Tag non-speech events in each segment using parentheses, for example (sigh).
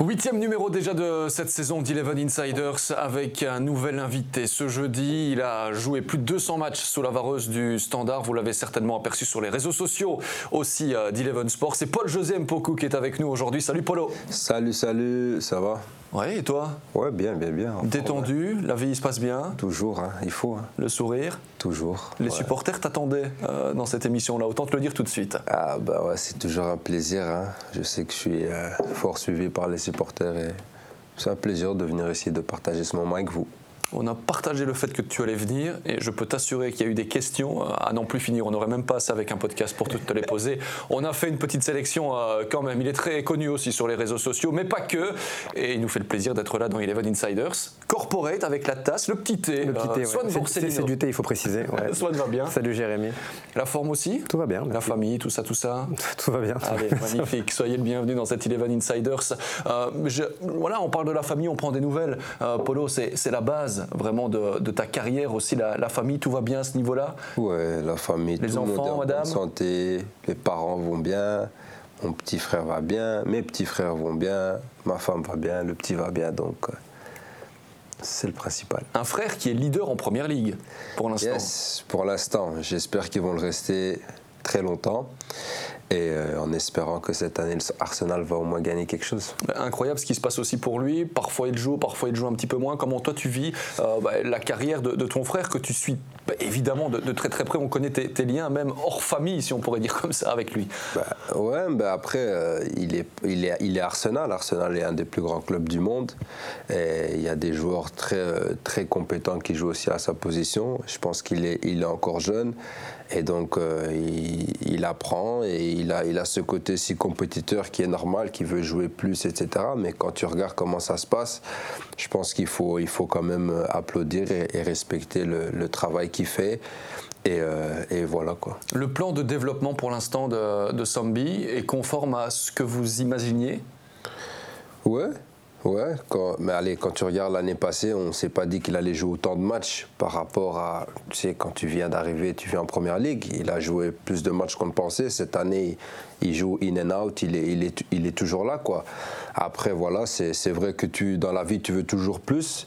Huitième numéro déjà de cette saison d'Eleven Insiders avec un nouvel invité. Ce jeudi, il a joué plus de 200 matchs sous la vareuse du Standard. Vous l'avez certainement aperçu sur les réseaux sociaux aussi euh, d'Eleven Sports. C'est Paul-José Mpoku qui est avec nous aujourd'hui. Salut Polo. Salut, salut, ça va? Ouais, et toi? Ouais, bien, bien, bien. Détendu, la vie se passe bien? Toujours, hein, il faut. Hein. Le sourire? Toujours. Les supporters t'attendaient euh, dans cette émission-là, autant te le dire tout de suite. Ah bah ouais, c'est toujours un plaisir. Hein. Je sais que je suis euh, fort suivi par les supporters et c'est un plaisir de venir ici, de partager ce moment avec vous. On a partagé le fait que tu allais venir et je peux t'assurer qu'il y a eu des questions euh, à n'en plus finir. On n'aurait même pas assez avec un podcast pour toutes te les poser. On a fait une petite sélection euh, quand même. Il est très connu aussi sur les réseaux sociaux, mais pas que. Et il nous fait le plaisir d'être là dans Eleven Insiders. Corporate avec la tasse, le petit thé. Le petit thé, euh, C'est du thé, il faut préciser. Ouais. (laughs) Swan va bien. Salut Jérémy. La forme aussi Tout va bien. La famille, tout ça, tout ça (laughs) Tout va bien. Allez, magnifique. Soyez le bienvenu dans cette Eleven Insiders. voilà, on parle de la famille, on prend des nouvelles. Polo, c'est la base vraiment de de ta carrière aussi, la, famille, tout va bien à ce niveau-là? Ouais, la famille, les tout enfants, le monde est en madame? bonne santé, les parents vont bien, mon petit frère va bien, mes petits frères vont bien, ma femme va bien, le petit va bien, donc euh, c'est le principal. Un frère qui est leader en première ligue pour l'instant. Yes, pour l'instant. J'espère qu'ils vont le rester très longtemps et euh, en espérant que cette année, Arsenal va au moins gagner quelque chose. Incroyable ce qui se passe aussi pour lui. Parfois il joue, parfois il joue un petit peu moins. Comment toi tu vis euh, bah, la carrière de, ton frère que tu suis bah, évidemment de, très très près On connaît tes, liens, même hors famille, si on pourrait dire comme ça, avec lui. Bah, ouais, bah après, euh, il, est, il, est, il est Arsenal. Arsenal est un des plus grands clubs du monde. Et il y a des joueurs très, très compétents qui jouent aussi à sa position. Je pense qu'il est, il est encore jeune. Et donc, il, il apprend et il a, il a ce côté si compétiteur qui est normal, qui veut jouer plus, etc. Mais quand tu regardes comment ça se passe, je pense qu'il faut, il faut quand même applaudir et, respecter le, travail qu'il fait. Et, euh, et, voilà quoi. Le plan de développement pour l'instant de, de Sambi est conforme à ce que vous imaginiez? Ouais, Ouais, mais allez, quand tu regardes l'année passée, on ne s'est pas dit qu'il allait jouer autant de matchs par rapport à, tu sais, quand tu viens d'arriver, tu viens en première ligue, il a joué plus de matchs qu'on pensait. Cette année, il joue in and out, il est, il est, il est toujours là, quoi. Après, voilà, c'est vrai que tu, dans la vie, tu veux toujours plus.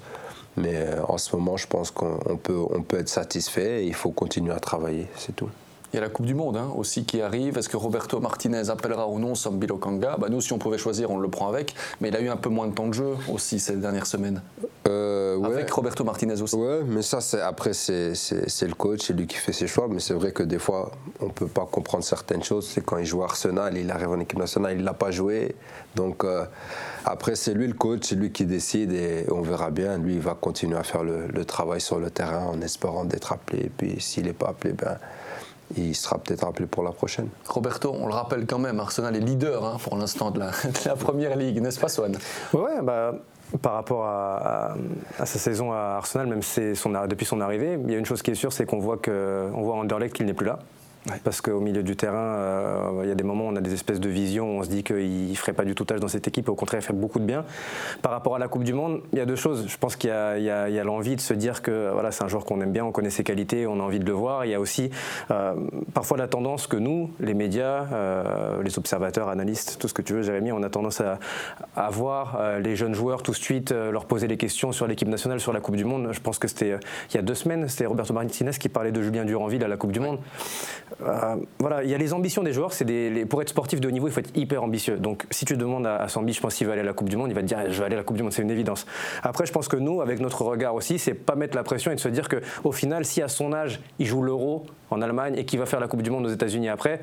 Mais euh, en ce moment, je pense qu'on peut, on peut être satisfait il faut continuer à travailler, c'est tout. Il y a la Coupe du Monde hein, aussi qui arrive. Est-ce que Roberto Martinez appellera ou non Sambilo Kanga bah, Nous, si on pouvait choisir, on le prend avec. Mais il a eu un peu moins de temps de jeu aussi ces dernières semaines. Euh, avec Roberto Martinez aussi. Ouais, mais ça, après, c'est le coach, c'est lui qui fait ses choix. Mais c'est vrai que des fois, on ne peut pas comprendre certaines choses. C'est quand il joue à Arsenal, il arrive en équipe nationale, il ne l'a pas joué. Donc, euh, après, c'est lui le coach, c'est lui qui décide et on verra bien. Lui, il va continuer à faire le, le travail sur le terrain en espérant d'être appelé. Et puis, s'il n'est pas appelé, ben il sera peut-être appelé pour la prochaine. Roberto, on le rappelle quand même, Arsenal est leader hein, pour l'instant de, la, (laughs) première ligue, n'est-ce pas, Swan? Ouais, bah, par rapport à, sa saison à Arsenal, même son, depuis son arrivée, il y a une chose qui est sûre, c'est qu'on voit, que, on voit Anderlecht qu'il n'est plus là. Parce qu'au milieu du terrain, euh, il y a des moments où on a des espèces de visions, où on se dit qu'il ne ferait pas du tout tâche dans cette équipe, et au contraire, il ferait beaucoup de bien. Par rapport à la Coupe du Monde, il y a deux choses. Je pense qu'il y a, l'envie de se dire que voilà, c'est un joueur qu'on aime bien, on connaît ses qualités, on a envie de le voir. Il y a aussi euh, parfois la tendance que nous, les médias, euh, les observateurs, analystes, tout ce que tu veux, Jérémy, on a tendance à, à voir les jeunes joueurs tout de suite leur poser les questions sur l'équipe nationale, sur la Coupe du Monde. Je pense que c'était il y a deux semaines, c'était Roberto Martinez qui parlait de Julien Duranville à la Coupe du Monde. Euh, voilà, il y a les ambitions des joueurs. C'est pour être sportif de haut niveau, il faut être hyper ambitieux. Donc, si tu demandes à, à Sambi, je pense qu'il va aller à la Coupe du Monde, il va te dire, je vais aller à la Coupe du Monde, c'est une évidence. Après, je pense que nous, avec notre regard aussi, c'est pas mettre la pression et de se dire que, au final, si à son âge, il joue l'Euro en Allemagne et qu'il va faire la Coupe du Monde aux États-Unis après,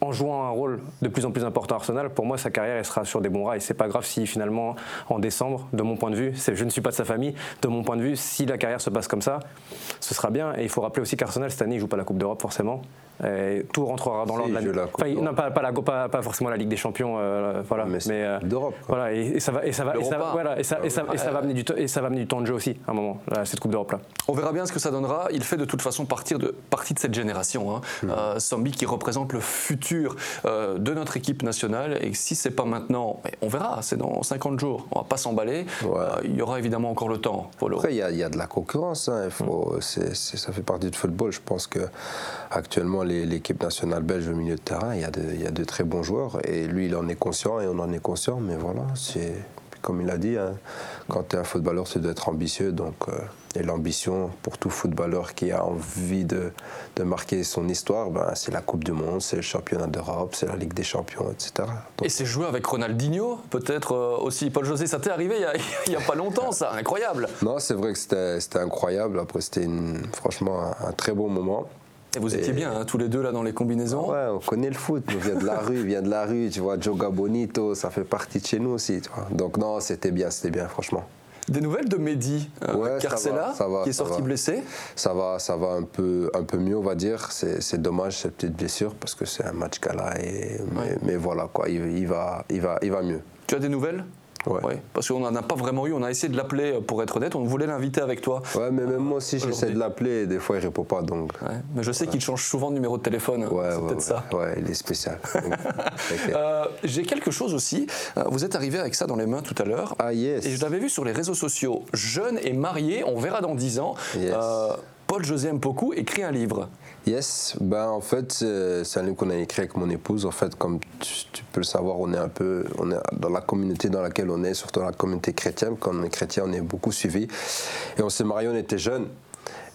en jouant un rôle de plus en plus important à Arsenal, pour moi, sa carrière elle sera sur des bons rails. C'est pas grave si finalement, en décembre, de mon point de vue, je ne suis pas de sa famille, de mon point de vue, si la carrière se passe comme ça, ce sera bien. Et il faut rappeler aussi qu'Arsenal, cette année, il joue pas la Coupe d'Europe forcément tout rentrera dans l'ordre de la, enfin, non pas, pas, la, pas, pas, forcément la Ligue des Champions euh, voilà mais, euh, d'Europe voilà et, ça va et ça va et ça, voilà, et ça, et ça, et ça, va amener du et ça va amener du temps de jeu aussi à un moment cette Coupe d'Europe là on verra bien ce que ça donnera il fait de toute façon partir de, partie de cette génération hein. Hmm. Euh, Sambi qui représente le futur de notre équipe nationale et si c'est pas maintenant on verra c'est dans 50 jours on va pas s'emballer il y aura évidemment encore le temps après il y, a de la concurrence hein. il faut, hmm. ça fait partie du football je pense que actuellement l'équipe nationale belge au milieu de terrain, il y, y a de très bons joueurs. Et lui, il en est conscient et on en est conscient. Mais voilà, c'est comme il a dit, hein, quand tu es un footballeur, tu dois être ambitieux. Donc, euh, et l'ambition pour tout footballeur qui a envie de, de marquer son histoire, ben, c'est la Coupe du Monde, c'est le championnat d'Europe, c'est la Ligue des Champions, etc. et c'est joué avec Ronaldinho, peut-être euh, aussi. Paul José, ça t'est arrivé il n'y (laughs) a, pas longtemps, ça, incroyable. Non, c'est vrai que c'était incroyable. Après, c'était franchement un, très beau moment. Et vous étiez bien, hein, tous les deux, là, dans les combinaisons Ouais, on connaît le foot. On vient de la rue, vient de la rue. Tu vois, Joga Bonito, ça fait partie de chez nous aussi. Tu vois. Donc, non, c'était bien, c'était bien, franchement. Des nouvelles de Mehdi euh, Carcella, qui est sorti blessé Ça va, ça va un peu, un peu mieux, on va dire. C'est dommage cette petite blessure parce que c'est un match qu'elle a. Et, mais, voilà, quoi, il, va, il, va, il va mieux. Tu as des nouvelles? Ouais. Parce qu'on n'en a pas vraiment eu. On a essayé de l'appeler, euh, pour être honnête. On voulait l'inviter avec toi. Ouais, mais même moi aussi, j'essaie de l'appeler et des fois, il répond pas. Donc. Mais je sais qu'il change souvent de numéro de téléphone. Ouais, c'est peut-être ça. Ouais, il est spécial. (laughs) Euh, j'ai quelque chose aussi. Euh, vous êtes arrivé avec ça dans les mains tout à l'heure. Ah, yes. Et je l'avais vu sur les réseaux sociaux. Jeune et marié, on verra dans 10 ans. Yes. Paul-José Mpoku écrit un livre. Yes, ben en fait c'est un livre qu'on a écrit avec mon épouse. En fait, comme tu, peux le savoir, on est un peu, on est dans la communauté dans laquelle on est, surtout dans la communauté chrétienne. Quand on est chrétien, on est beaucoup suivi. Et on s'est marié, on était jeunes.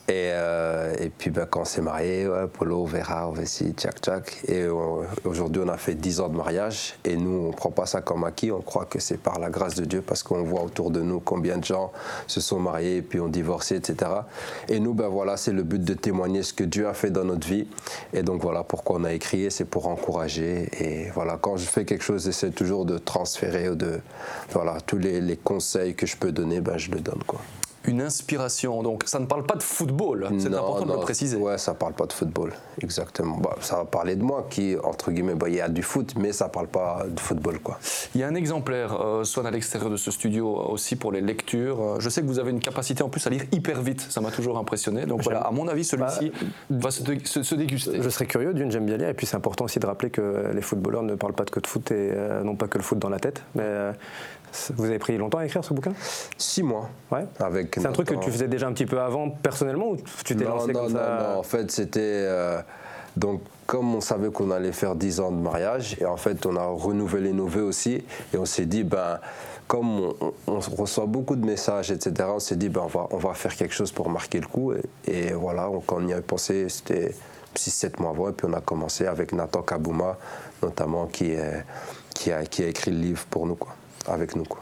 Et, euh, et, puis ben, quand on s'est marié, Polo, Vera, Ovesi, Tchak Tchak. Et aujourd'hui, on a fait 10 ans de mariage. Et nous, on ne prend pas ça comme acquis. On croit que c'est par la grâce de Dieu parce qu'on voit autour de nous combien de gens se sont mariés et puis ont divorcé, etc. Et nous, ben voilà, c'est le but de témoigner ce que Dieu a fait dans notre vie. Et donc voilà pourquoi on a écrit. C'est pour encourager. Et voilà, quand je fais quelque chose, j'essaie toujours de transférer ou de. Voilà, tous les, les conseils que je peux donner, ben, je le donne. Quoi une inspiration. Donc ça ne parle pas de football, c'est important de le préciser. Ouais, ça parle pas de football, exactement. Bah, ça va parler de moi qui, entre guillemets, bah, il y a du foot, mais ça parle pas de football. Quoi. Il y a un exemplaire, euh, soit à l'extérieur de ce studio euh, aussi pour les lectures. Euh, je sais que vous avez une capacité en plus à lire hyper vite, ça m'a toujours impressionné. Donc voilà, à mon avis, celui-ci bah, va se, déguster. Je serais curieux, d'une, j'aime bien lire, et puis c'est important aussi de rappeler que les footballeurs ne parlent pas que de foot et non pas que le foot dans la tête. Mais vous avez pris longtemps à écrire ce bouquin? Six mois. Ouais. C'est un truc que tu faisais déjà un petit peu avant personnellement ou tu t'es lancé non, comme non, ça Non, non, en fait c'était euh, donc comme on savait qu'on allait faire dix ans de mariage et en fait on a renouvelé nos vœux aussi et on s'est dit ben comme on, reçoit beaucoup de messages, etc., on s'est dit, ben, on, va, on va faire quelque chose pour marquer le coup. Et, voilà, quand on y a pensé, c'était 6-7 mois avant. Et puis on a commencé avec Nathan Kabouma, notamment, qui, est, qui, a, qui a écrit le livre pour nous. Quoi avec nous. Quoi.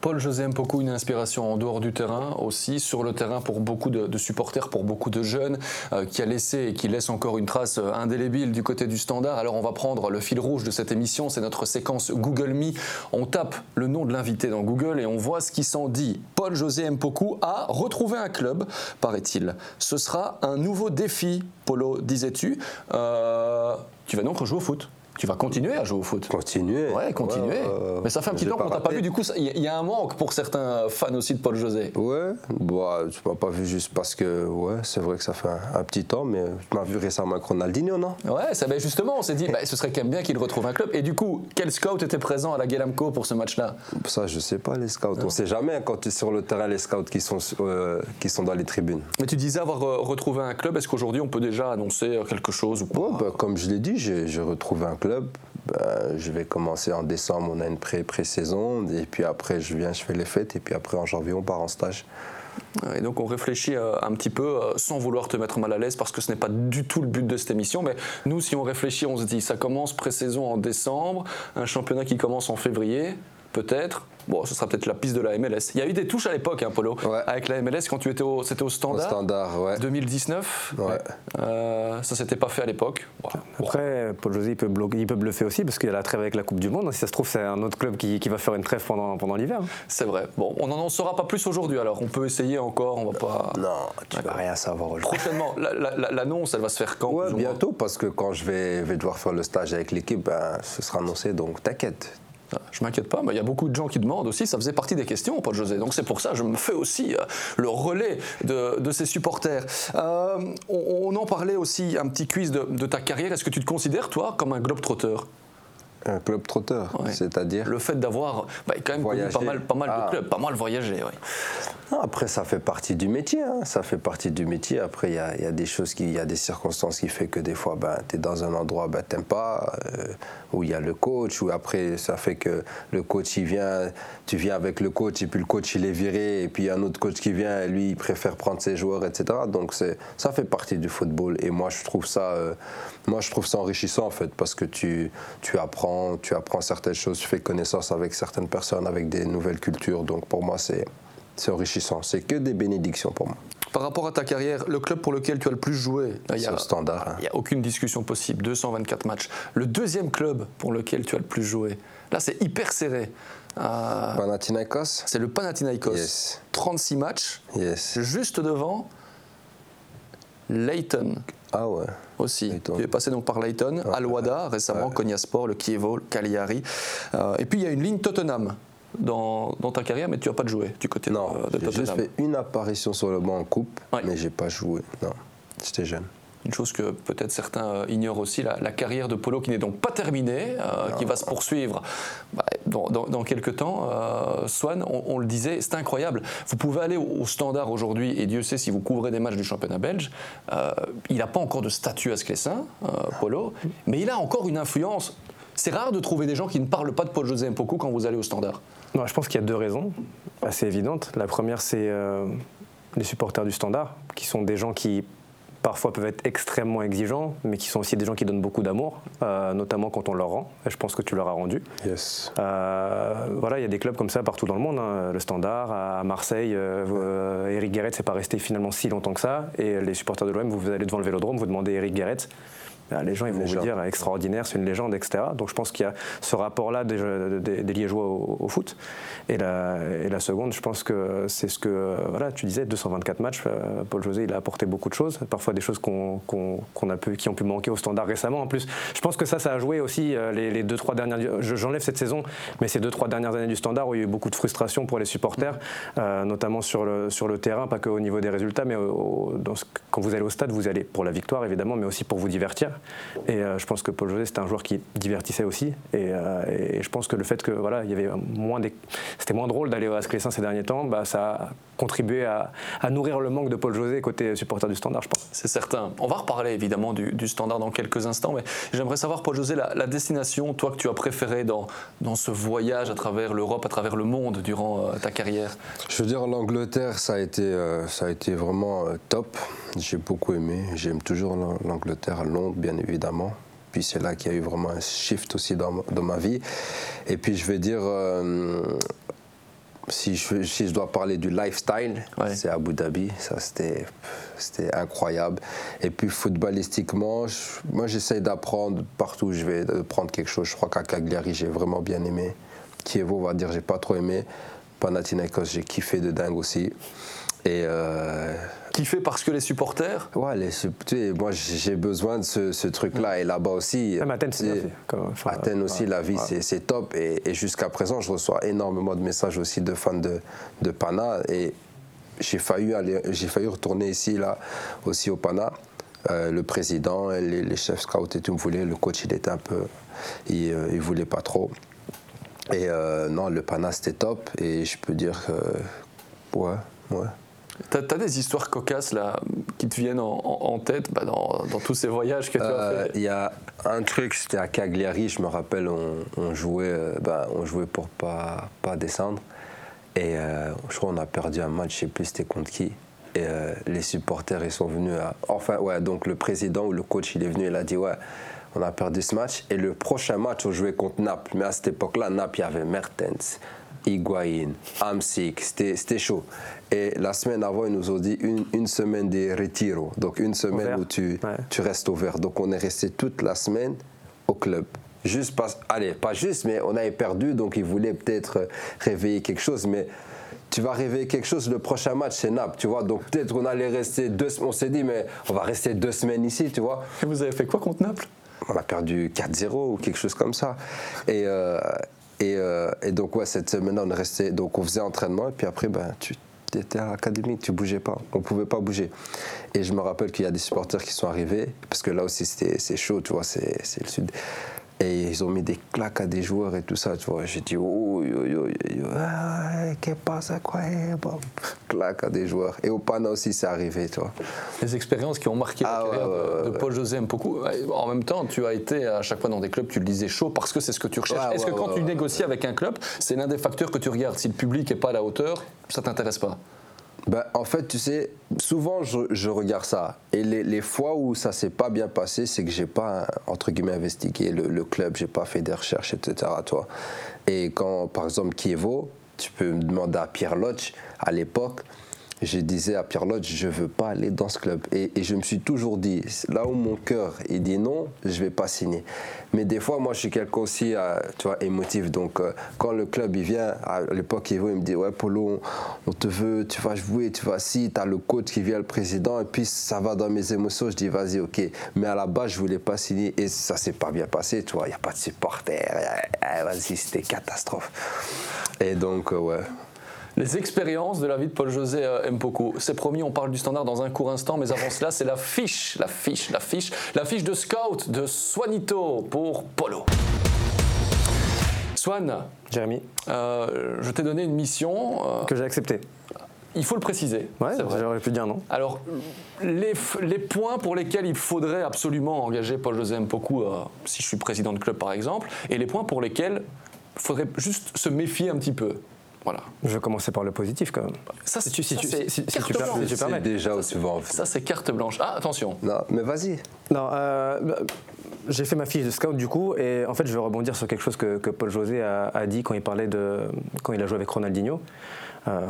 Paul José beaucoup une inspiration en dehors du terrain aussi, sur le terrain pour beaucoup de, supporters, pour beaucoup de jeunes, euh, qui a laissé et qui laisse encore une trace euh, indélébile du côté du standard. Alors on va prendre le fil rouge de cette émission, c'est notre séquence Google Me. On tape le nom de l'invité dans Google et on voit ce qui s'en dit. Paul José Mpoku a retrouvé un club, paraît-il. Ce sera un nouveau défi, Polo, disais-tu. Euh, tu vas donc rejouer au foot tu vas continuer à jouer au foot. Continuer. Ouais, continuer. Mais ça fait un petit temps qu'on t'a pas vu. Du coup, il y, a un manque pour certains fans aussi de Paul José. Ouais. Bon, tu m'as pas vu juste parce que, ouais, c'est vrai que ça fait un, petit temps, mais tu m'as vu récemment avec Ronaldinho, non? Ouais, ça, ben justement, on s'est dit, bah, ce serait quand même bien qu'il retrouve un club. Et du coup, quel scout était présent à la Guelamco pour ce match-là? Ça, je sais pas, les scouts. On sait jamais quand tu es sur le terrain, les scouts qui sont, euh, qui sont dans les tribunes. Mais tu disais avoir euh, retrouvé un club. Est-ce qu'aujourd'hui, on peut déjà annoncer euh, quelque chose ou pas? Bah, Comme je l'ai dit, j'ai retrouvé un club. Ben, je vais commencer en décembre, on a une pré-saison, et puis après je viens, je fais les fêtes, et puis après en janvier on part en stage. Et donc on réfléchit euh, un petit peu, euh, sans vouloir te mettre mal à l'aise, parce que ce n'est pas du tout le but de cette émission, mais nous si on réfléchit, on se dit ça commence pré-saison en décembre, un championnat qui commence en février, peut-être, Bon, ce sera peut-être la piste de la MLS. Il y a eu des touches à l'époque, hein, Polo, avec la MLS quand tu étais au, c'était au standard? Au standard, ouais. 2019. Ouais. Euh, ça s'était pas fait à l'époque. Après, Paul José, il peut, il peut bluffer aussi parce qu'il a la trêve avec la Coupe du Monde. Si ça se trouve, c'est un autre club qui, qui va faire une trêve pendant, pendant l'hiver. C'est vrai. Bon, on n'en saura pas plus aujourd'hui. Alors, on peut essayer encore. On va pas. Non, tu vas rien savoir aujourd'hui. Prochainement, l'annonce, elle va se faire quand Ouais, bientôt, parce que quand je vais, vais devoir faire le stage avec l'équipe, ben, ce sera annoncé. Donc, t'inquiète. Je m'inquiète pas, mais il y a beaucoup de gens qui demandent aussi, ça faisait partie des questions, Paul José. Donc c'est pour ça je me fais aussi euh, le relais de, ces supporters. Euh, on, en parlait aussi, un petit quiz de, ta carrière. Est-ce que tu te considères, toi, comme un globe-trotteur Un club trotteur, c'est-à-dire Le fait d'avoir bah, quand même pas mal, pas mal de ah. clubs, pas mal voyagé, après, ça fait partie du métier. Hein. Ça fait partie du métier. Après, il y a, y a, des choses, il y a des circonstances qui font que des fois, ben, tu es dans un endroit, ben, tu n'aimes pas, euh, où il y a le coach, ou après, ça fait que le coach, il vient, tu viens avec le coach, et puis le coach, il est viré, et puis il y a un autre coach qui vient, et lui, il préfère prendre ses joueurs, etc. Donc, ça fait partie du football. Et moi, je trouve ça, euh, moi, je trouve ça enrichissant, en fait, parce que tu, tu apprends tu apprends certaines choses, tu fais connaissance avec certaines personnes, avec des nouvelles cultures. Donc pour moi, c'est enrichissant. C'est que des bénédictions pour moi. Par rapport à ta carrière, le club pour lequel tu as le plus joué, c'est le standard. Hein. Il n'y a aucune discussion possible, 224 matchs. Le deuxième club pour lequel tu as le plus joué, là c'est hyper serré. Euh, Panathinaikos? C'est le Panathinaikos. 36 matchs. Yes. Juste devant Leighton. Ah ouais. Aussi. Tu es passé donc par Leighton, Alwada récemment, ouais. Sport, le Kievo, le Cagliari. Euh, et puis il y a une ligne Tottenham. Dans, ta carrière, mais tu n'as pas de joué du côté non, de, Tottenham. J'ai juste fait une apparition sur le banc en coupe, mais j'ai pas joué. Non, j'étais jeune une chose que peut-être certains euh, ignorent aussi, la, carrière de Polo qui n'est donc pas terminée, euh, qui va se poursuivre bah, dans, quelques temps. Euh, Swan, on, le disait, c'est incroyable. Vous pouvez aller au, standard aujourd'hui, et Dieu sait si vous couvrez des matchs du championnat belge, il n'a pas encore de statut à Sclessin, Polo, mais il a encore une influence. C'est rare de trouver des gens qui ne parlent pas de Paul José Mpoku quand vous allez au standard. Non, je pense qu'il y a deux raisons assez évidentes. La première, c'est les supporters du standard, qui sont des gens qui parfois peuvent être extrêmement exigeants, mais qui sont aussi des gens qui donnent beaucoup d'amour, euh, notamment quand on leur rend. Et je pense que tu leur as rendu. Yes. Euh, voilà, il y a des clubs comme ça partout dans le monde. Hein. Le Standard, à Marseille, euh, Eric Guéret, c'est pas resté finalement si longtemps que ça. Et les supporters de l'OM, vous allez devant le Vélodrome, vous demandez Eric Guéret. Les gens ils vont vous dire extraordinaire, c'est une légende, etc. Donc je pense qu'il y a ce rapport-là des, des, Liégeois au, foot. Et la, et la, seconde, je pense que c'est ce que voilà, tu disais, 224 matchs. Euh, Paul José, il a apporté beaucoup de choses, parfois des choses qu'on a pu, qui ont pu manquer au standard récemment. En plus, je pense que ça, ça a joué aussi euh, les, deux trois dernières. J'enlève cette saison, mais ces deux trois dernières années du standard où il y a eu beaucoup de frustration pour les supporters, euh, notamment sur le sur le terrain, pas que au niveau des résultats, mais quand vous allez au stade, vous allez pour la victoire évidemment, mais aussi pour vous divertir. Et euh, je pense que Paul José, c'était un joueur qui divertissait aussi. Euh, et, je pense que le fait que voilà, il y avait moins c'était moins drôle d'aller à Sclessin ces derniers temps, bah, ça a contribué à, nourrir le manque de Paul José côté supporter du Standard, je pense. C'est certain. On va reparler évidemment du, Standard dans quelques instants, mais j'aimerais savoir, Paul José, la, destination, toi que tu as préféré dans, dans ce voyage à travers l'Europe, à travers le monde durant euh, ta carrière? Je veux dire, l'Angleterre, ça a été, ça a été vraiment top. J'ai beaucoup aimé. J'aime toujours l'Angleterre, à Londres, bien évidemment. Puis c'est là qu'il y a eu vraiment un shift aussi dans, dans ma vie. Et puis je vais dire, euh, si, je, si, je, dois parler du lifestyle, c'est Abu Dhabi. Ça, c'était, c'était incroyable. Et puis footballistiquement, moi j'essaie d'apprendre partout où je vais, de prendre quelque chose. Je crois qu'à Cagliari, j'ai vraiment bien aimé. Kievo, on va dire, j'ai pas trop aimé. Panathinaikos, j'ai kiffé de dingue aussi. Et euh, fait parce que les supporters Ouais, les, moi j'ai besoin de ce, truc-là. Et là-bas aussi. Même Athènes, c'est Athènes aussi, la vie, c'est top. Et, jusqu'à présent, je reçois énormément de messages aussi de fans de, de Pana. Et j'ai failli, aller, failli retourner ici, là, aussi au Pana. Euh, le président, les, les, chefs scouts et tout me voulaient. Le coach, il était un peu. Il, euh, il voulait pas trop. Et euh, non, le Pana, c'était top. Et je peux dire que. Ouais, ouais. T'as as des histoires cocasses là qui te viennent en, tête bah, dans, tous ces voyages que tu as euh, fait Il y a un truc, c'était à Cagliari, je me rappelle, on, jouait, euh, bah, on jouait pour pas pas descendre. Et euh, je crois qu'on a perdu un match, je sais plus c'était contre qui. Et les supporters ils sont venus à, enfin ouais donc le président ou le coach il est venu il a dit ouais on a perdu ce match. Et le prochain match on jouait contre Naples. Mais à cette époque-là Naples il y avait Mertens, Higuain, Amsik, c'était chaud. Et la semaine avant, ils nous ont dit une, une semaine de retiro, donc une semaine où tu, tu restes au vert. Donc on est resté toute la semaine au club. Juste pas, allez, pas juste, mais on avait perdu, donc ils voulaient peut-être réveiller quelque chose, mais tu vas réveiller quelque chose, le prochain match c'est Naples, tu vois. Donc peut-être qu'on allait rester deux on s'est dit, mais on va rester deux semaines ici, tu vois. Et vous avez fait quoi contre Naples? On a perdu 4-0 ou quelque chose comme ça. Et, euh, et, euh, et, donc, ouais, cette semaine, on est resté, donc on faisait entraînement, et puis après, ben, tu étais à l'académie, tu bougeais pas, on pouvait pas bouger. Et je me rappelle qu'il y a des supporters qui sont arrivés, parce que là aussi c'est chaud, tu vois, c'est le sud. Et ils ont mis des claques à des joueurs et tout ça, tu vois. J'ai dit, oh, yo, yo, yo, qu'est-ce passe, quoi Claque à des joueurs. Et au Pana aussi, c'est arrivé, tu vois. Les expériences qui ont marqué Ah, la carrière ouais, ouais, de, ouais. Paul-José beaucoup. En même temps, tu as été à chaque fois dans des clubs, tu le disais chaud parce que c'est ce que tu recherches. Est-ce que quand tu négocies avec un club, c'est l'un des facteurs que tu regardes Si le public n'est pas à la hauteur, ça t'intéresse pas? Ben, en fait, tu sais, souvent je, regarde ça. Et les, les fois où ça s'est pas bien passé, c'est que j'ai pas, entre guillemets, investigué le, le club, j'ai pas fait des recherches, etc. Toi. Et quand, par exemple, Kievo, tu peux me demander à Pierre Lodge, à l'époque, je disais à Pierre Lodge, je veux pas aller dans ce club. Et, je me suis toujours dit, là où mon cœur il dit non, je vais pas signer. Mais des fois, moi, je suis quelqu'un aussi, euh, tu vois, émotif. Donc, euh, quand le club il vient, à l'époque, il me dit, ouais, Polo, on, te veut, tu vas jouer, tu vas si, tu as le coach qui vient, le président, et puis ça va dans mes émotions. Je dis, vas-y, ok. Mais à la base, je voulais pas signer et ça s'est pas bien passé, tu vois. Il n'y a pas de supporters. eh, Vas-y, c'était catastrophe. Et donc, euh, ouais. Les expériences de la vie de Paul-José euh, Mpoko. C'est promis, on parle du standard dans un court instant, mais avant cela, c'est la fiche, la fiche, la fiche, la fiche de scout de Swanito pour Polo. Swan, Jérémy, euh, je t'ai donné une mission, euh, que j'ai accepté. il faut le préciser. Ouais, j'aurais pu dire non. Alors, les, les points pour lesquels il faudrait absolument engager Paul-José Mpoku, euh, si je suis président de club par exemple, et les points pour lesquels il faudrait juste se méfier un petit peu. Voilà. Je vais commencer par le positif quand même. Ça, Si tu- si ça, tu- c'est si- si si tu C'est permets. déjà Ça, c'est carte blanche. Ah, attention. Non, mais vas-y. Non, euh, bah, j'ai fait ma fiche de scout du coup, et en fait, je vais rebondir sur quelque chose que, que Paul José a, a dit quand il parlait de quand il a joué avec Ronaldinho. Euh,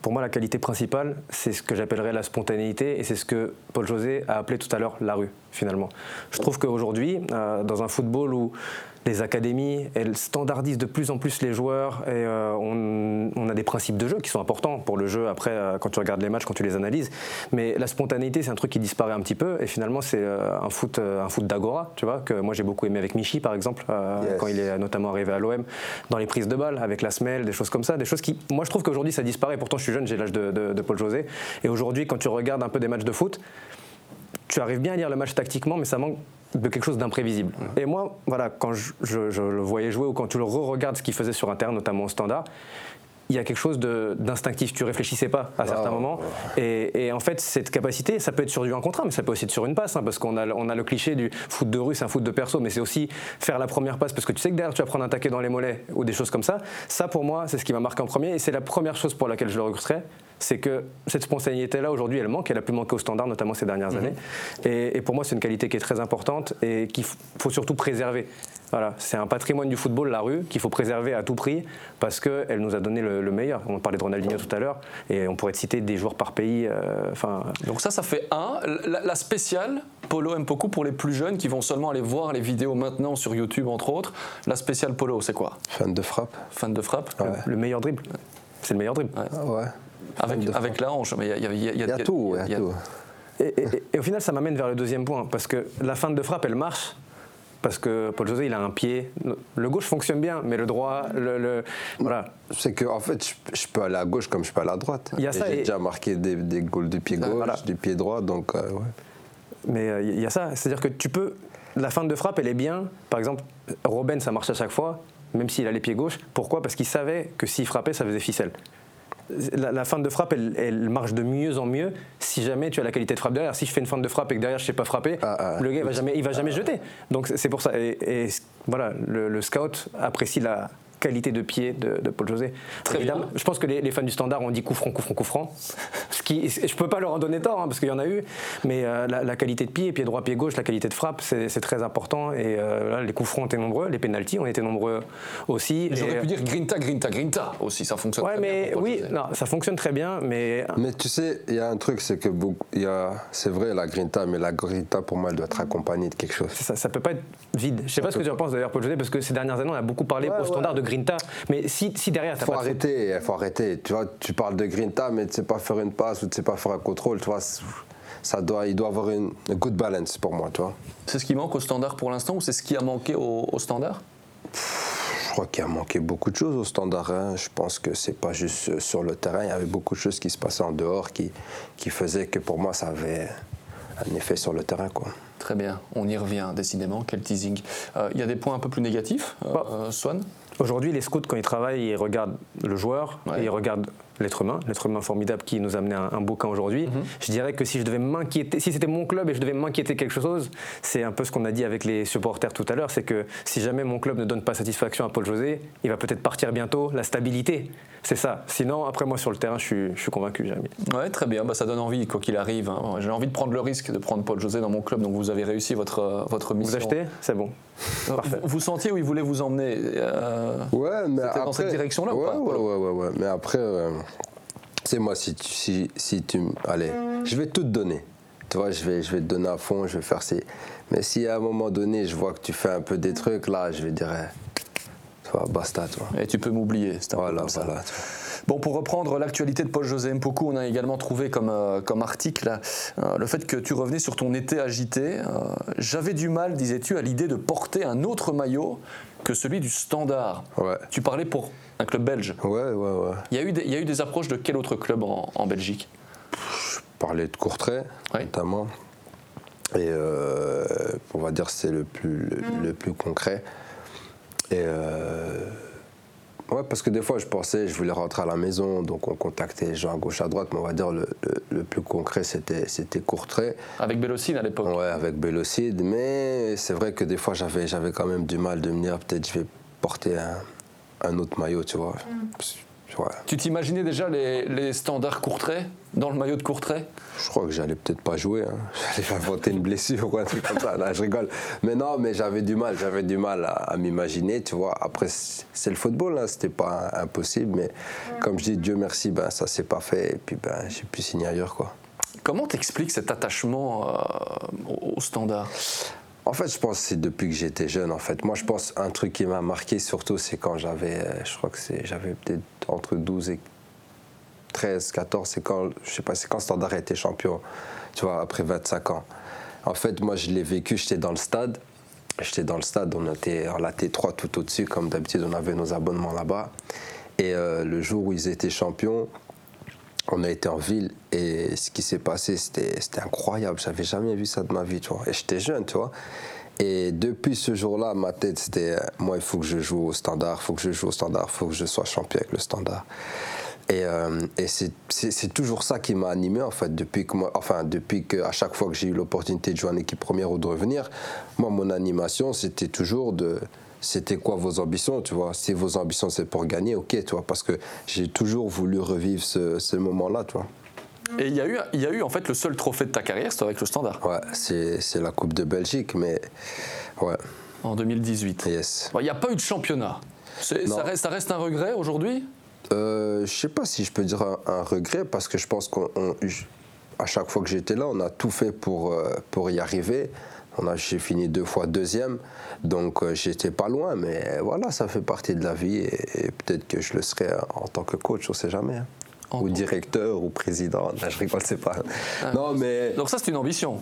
pour moi, la qualité principale, c'est ce que j'appellerais la spontanéité, et c'est ce que Paul José a appelé tout à l'heure la rue, finalement. Je trouve qu'aujourd'hui, euh, dans un football où les académies, elles standardisent de plus en plus les joueurs et euh, on, on a des principes de jeu qui sont importants pour le jeu après euh, quand tu regardes les matchs, quand tu les analyses. Mais la spontanéité, c'est un truc qui disparaît un petit peu et finalement c'est euh, un foot, un foot d'agora, tu vois, que moi j'ai beaucoup aimé avec Michi par exemple, Yes. quand il est notamment arrivé à l'OM, dans les prises de balles, avec la semelle, des choses comme ça, des choses qui, moi je trouve qu'aujourd'hui ça disparaît. Pourtant je suis jeune, j'ai l'âge de, de- de Paul José et aujourd'hui quand tu regardes un peu des matchs de foot, tu arrives bien à lire le match tactiquement, mais ça manque de quelque chose d'imprévisible. Et moi, voilà, quand je, je- je le voyais jouer ou quand tu le re-regardes ce qu'il faisait sur un terrain, notamment au standard, il y a quelque chose de- d'instinctif. Tu réfléchissais pas à certains moments. Et, et en fait, cette capacité, ça peut être sur du 1 contre 1, mais ça peut aussi être sur une passe, hein, parce qu'on a, le- on a le cliché du foot de rue, c'est un foot de perso, mais c'est aussi faire la première passe, parce que tu sais que derrière, tu vas prendre un taquet dans les mollets ou des choses comme ça. Ça, pour moi, c'est ce qui m'a marqué en premier, et c'est la première chose pour laquelle je le recruterais, c'est que cette spontanéité-là, aujourd'hui, elle manque, elle a pu manquer au standard, notamment ces dernières années. Et, et pour moi, c'est une qualité qui est très importante et qu'il faut surtout préserver. Voilà, c'est un patrimoine du football, la rue, qu'il faut préserver à tout prix parce qu'elle nous a donné le, le meilleur. On parlait de Ronaldinho tout à l'heure et on pourrait te citer des joueurs par pays. euh, Donc ça, ça fait un. La, la spéciale Polo Mpoku pour les plus jeunes qui vont seulement aller voir les vidéos maintenant sur YouTube entre autres. La spéciale Polo, c'est quoi? Fan de frappe. Fan de frappe Ouais. le meilleur dribble. C'est le meilleur dribble. Ah ouais. Avec, la hanche. Mais il y y y y a tout, y a tout. Et, et- et au final, ça m'amène vers le deuxième point, parce que la fin de frappe, elle marche. Parce que Paul José, il a un pied. Le gauche fonctionne bien, mais le droit, le, le- voilà. C'est que en fait, je, je peux aller à gauche comme je peux aller à droite. Il y a ça J'ai déjà marqué des, des goals du pied gauche, Voilà. du pied droit, donc euh, ouais. Mais euh, il y a ça, c'est-à-dire que tu peux. La fin de frappe, elle est bien. Par exemple, Robben, ça marche à chaque fois, même s'il a les pieds gauches. Pourquoi? Parce qu'il savait que s'il frappait, ça faisait ficelle. La, la fin de frappe, elle, elle marche de mieux en mieux si jamais tu as la qualité de frappe derrière. Si je fais une fin de frappe et que derrière je ne sais pas frapper, Ah, ah, le gars il va jamais, il va jamais jeter. Donc c'est- c'est pour ça. Et, et voilà, le, le scout apprécie la qualité de pied de, de Paul José. Très Évidemment, bien. je pense que les, les fans du standard ont dit coup franc, coup franc, coup franc. Ce qui, je peux pas leur en donner tort hein, parce qu'il y en a eu, mais euh, la, la qualité de pied, pied droit, pied gauche, la qualité de frappe, c'est très important. Et euh, là, les coups francs ont été nombreux, les pénalties ont été nombreux aussi. J'aurais pu dire grinta, grinta, grinta aussi, ça fonctionne Ouais, très bien mais pour Paul oui, José. non, ça fonctionne très bien, mais Mais tu sais, il y a un truc, c'est que beaucoup- il y a, c'est vrai la grinta, mais la grinta pour moi, elle doit être accompagnée de quelque chose. ça, ça peut pas être vide. Je sais pas ce que tu en penses d'ailleurs, Paul José, parce que ces dernières années, on a beaucoup parlé Ouais, au standard ouais. de Grinta. Mais si, si derrière, t'as faut pas arrêter, il faut arrêter. Tu vois, tu parles de grinta, mais tu sais pas faire une passe ou tu sais pas faire un contrôle, tu vois. Ça doit, il doit avoir une a good balance pour moi, tu vois. C'est ce qui manque au standard pour l'instant ou c'est ce qui a manqué au, au standard? Je crois qu'il a manqué beaucoup de choses au standard. hein. Je pense que c'est pas juste sur le terrain. Il y avait beaucoup de choses qui se passaient en dehors qui, qui faisaient que pour moi, ça avait un effet sur le terrain. Quoi. Très bien, on y revient décidément, quel teasing. Euh, Il y a des points un peu plus négatifs, euh, Bah. euh, Swan? Aujourd'hui, les scouts, quand ils travaillent, ils regardent le joueur Ouais. et ils regardent l'être humain, l'être humain formidable qui nous a amené un, un bouquin aujourd'hui. Mhm. Je dirais que si je devais m'inquiéter, si c'était mon club et je devais m'inquiéter quelque chose, c'est un peu ce qu'on a dit avec les supporters tout à l'heure, c'est que si jamais mon club ne donne pas satisfaction à Paul José, il va peut-être partir bientôt. La stabilité, c'est ça. Sinon, après moi sur le terrain, je suis, je suis convaincu, Jérémy. Ouais, très bien, bah, ça donne envie, quoi qu'il arrive. hein. J'ai envie de prendre le risque de prendre Paul José dans mon club, donc vous avez réussi votre, euh, votre mission. Vous achetez? C'est bon. Parfait. Vous, vous sentiez où il voulait vous emmener euh, Ouais, mais après, dans cette direction-là ou ouais, pas, ouais, ouais, ouais, ouais. Mais après, euh, c'est moi, si tu, si, si tu Allez, je vais tout te donner. Tu vois, je vais, je vais te donner à fond, je vais faire ces. Mais si à un moment donné, je vois que tu fais un peu des trucs, là, je vais dire. eh, Tu vois, basta, tu vois. Et tu peux m'oublier. c'est peu Voilà, comme ça. voilà. tu vois. Bon, pour reprendre l'actualité de Paul José Mpoku, on a également trouvé comme, euh, comme article euh, le fait que tu revenais sur ton été agité. Euh, J'avais du mal, disais-tu, à l'idée de porter un autre maillot que celui du Standard. Ouais. Tu parlais pour un club belge. Ouais, ouais, ouais. Il y a eu des, il y a eu des approches de quel autre club en, en Belgique? Parler de Courtrai, Ouais. notamment. Et on va dire que c'est le plus, le, le plus concret. Et ouais, parce que des fois, je pensais, je voulais rentrer à la maison, donc on contactait les gens à gauche, à droite, mais on va dire le, le- le plus concret, c'était, c'était Courtrai. Avec Bélocine à l'époque. Ouais, avec Bélocide, mais c'est vrai que des fois, j'avais, j'avais quand même du mal de me dire, peut-être je vais porter un, un autre maillot, tu vois. Ouais. Tu t'imaginais déjà les, les standards Courtrai dans le maillot de Courtrai? Je crois que j'allais peut-être pas jouer. hein. (laughs) J'allais inventer une blessure ou un truc comme ça. Là, je rigole. Mais non, mais j'avais du mal. J'avais du mal à, à m'imaginer, tu vois. Après, c'est le football, hein. c'était pas impossible. Mais comme je dis, Dieu merci, ben, ça s'est pas fait. Et puis, ben, j'ai pu signer ailleurs, quoi. Comment t'expliques cet attachement euh, au Standard? En fait, je pense que c'est depuis que j'étais jeune. En fait, moi, je pense un truc qui m'a marqué surtout, c'est quand j'avais, euh, je crois que c'est, j'avais peut-être entre 12 et 13, 14. C'est quand, je sais pas, c'est quand Standard été champion. Tu vois, après 25 ans. En fait, moi, je l'ai vécu. J'étais dans le stade. J'étais dans le stade. On était à la T3 tout au-dessus, comme d'habitude. On avait nos abonnements là-bas. Et euh, le jour où ils étaient champions, on a été en ville et ce qui s'est passé, c'était incroyable. J'avais jamais vu ça de ma vie. Et j'étais jeune, tu. Et depuis ce jour-là, ma tête, c'était euh, moi, il faut que je joue au standard, il faut que je joue au standard, il faut que je sois champion avec le standard. Et, euh, c'est toujours ça qui m'a animé, en fait, depuis que moi, enfin, depuis que, à chaque fois que j'ai eu l'opportunité de jouer en équipe première ou de revenir, moi, mon animation, c'était toujours de. C'était quoi vos ambitions, tu vois? Si vos ambitions, c'est pour gagner, ok, tu vois, parce que j'ai toujours voulu revivre ce, ce moment-là, tu vois. Et il y, a eu, il y a eu en fait le seul trophée de ta carrière, c'était avec le Standard, Ouais, c'est la Coupe de Belgique, mais ouais, en 2018. yes. Bon, Il n'y a pas eu de championnat. Ça reste, ça reste un regret aujourd'hui? Euh, je sais pas si je peux dire un, un regret parce que je pense qu'à chaque fois que j'étais là, on a tout fait pour, euh, pour y arriver. On a, j'ai fini deux fois deuxième, donc euh, j'étais pas loin, mais voilà, ça fait partie de la vie et, et peut-être que je le serai en tant que coach, on sait jamais. hein. Ou directeur ou président, Là, je rigole, c'est pas. non, mais Donc ça, c'est une ambition.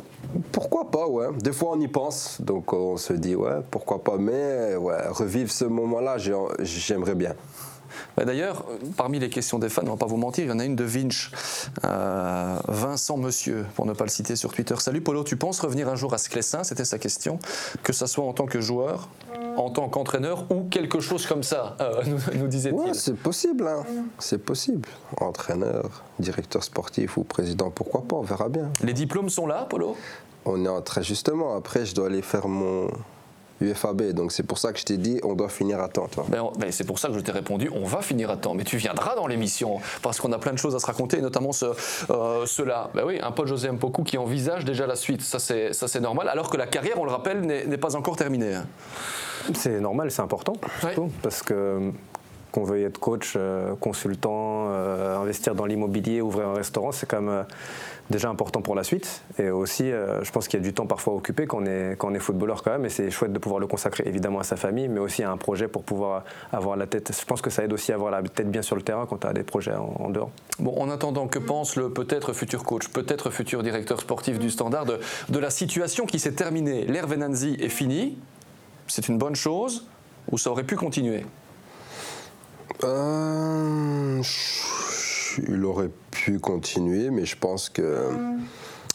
pourquoi pas, ouais. Des fois, on y pense, donc on se dit, ouais, pourquoi pas, mais ouais, revivre ce moment-là, j'ai- j'aimerais bien. Bah, D'ailleurs, parmi les questions des fans, on va pas vous mentir, il y en a une de Vinch, euh, Vincent Monsieur, pour ne pas le citer sur Twitter. Salut Polo, tu penses revenir un jour à Sclessin? C'était sa question. Que ça soit en tant que joueur, en tant qu'entraîneur ou quelque chose comme ça, euh, (laughs) nous, nous disait-il. Ouais, c'est possible, hein. c'est possible. Entraîneur, directeur sportif ou président, pourquoi pas, on verra bien. Les diplômes sont là, Polo? On est en train, justement, après, je dois aller faire mon UFAB, donc c'est pour ça que je t'ai dit, on doit finir à temps, toi. Ben, ben, c'est pour ça que je t'ai répondu, on va finir à temps, mais tu viendras dans l'émission, parce qu'on a plein de choses à se raconter, et notamment ce, euh, cela. Ben oui, un Paul José Mpoku qui envisage déjà la suite, ça c'est, ça c'est normal, alors que la carrière, on le rappelle, n'est, pas encore terminée. hein. C'est normal, c'est important, surtout, parce que qu'on veuille être coach, euh, consultant, euh, investir dans l'immobilier, ouvrir un restaurant, c'est quand même euh, déjà important pour la suite. Et aussi, euh, je pense qu'il y a du temps parfois occupé quand on est, est footballeur quand même, et c'est chouette de pouvoir le consacrer évidemment à sa famille, mais aussi à un projet pour pouvoir avoir la tête. Je pense que ça aide aussi à avoir la tête bien sur le terrain quand tu as des projets en, en dehors. Bon, en attendant, que pense le peut-être futur coach, peut-être futur directeur sportif du Standard de, de la situation qui s'est terminée? L'ère Venanzi est finie, c'est une bonne chose, ou ça aurait pu continuer? Euh, il aurait pu continuer, mais je pense que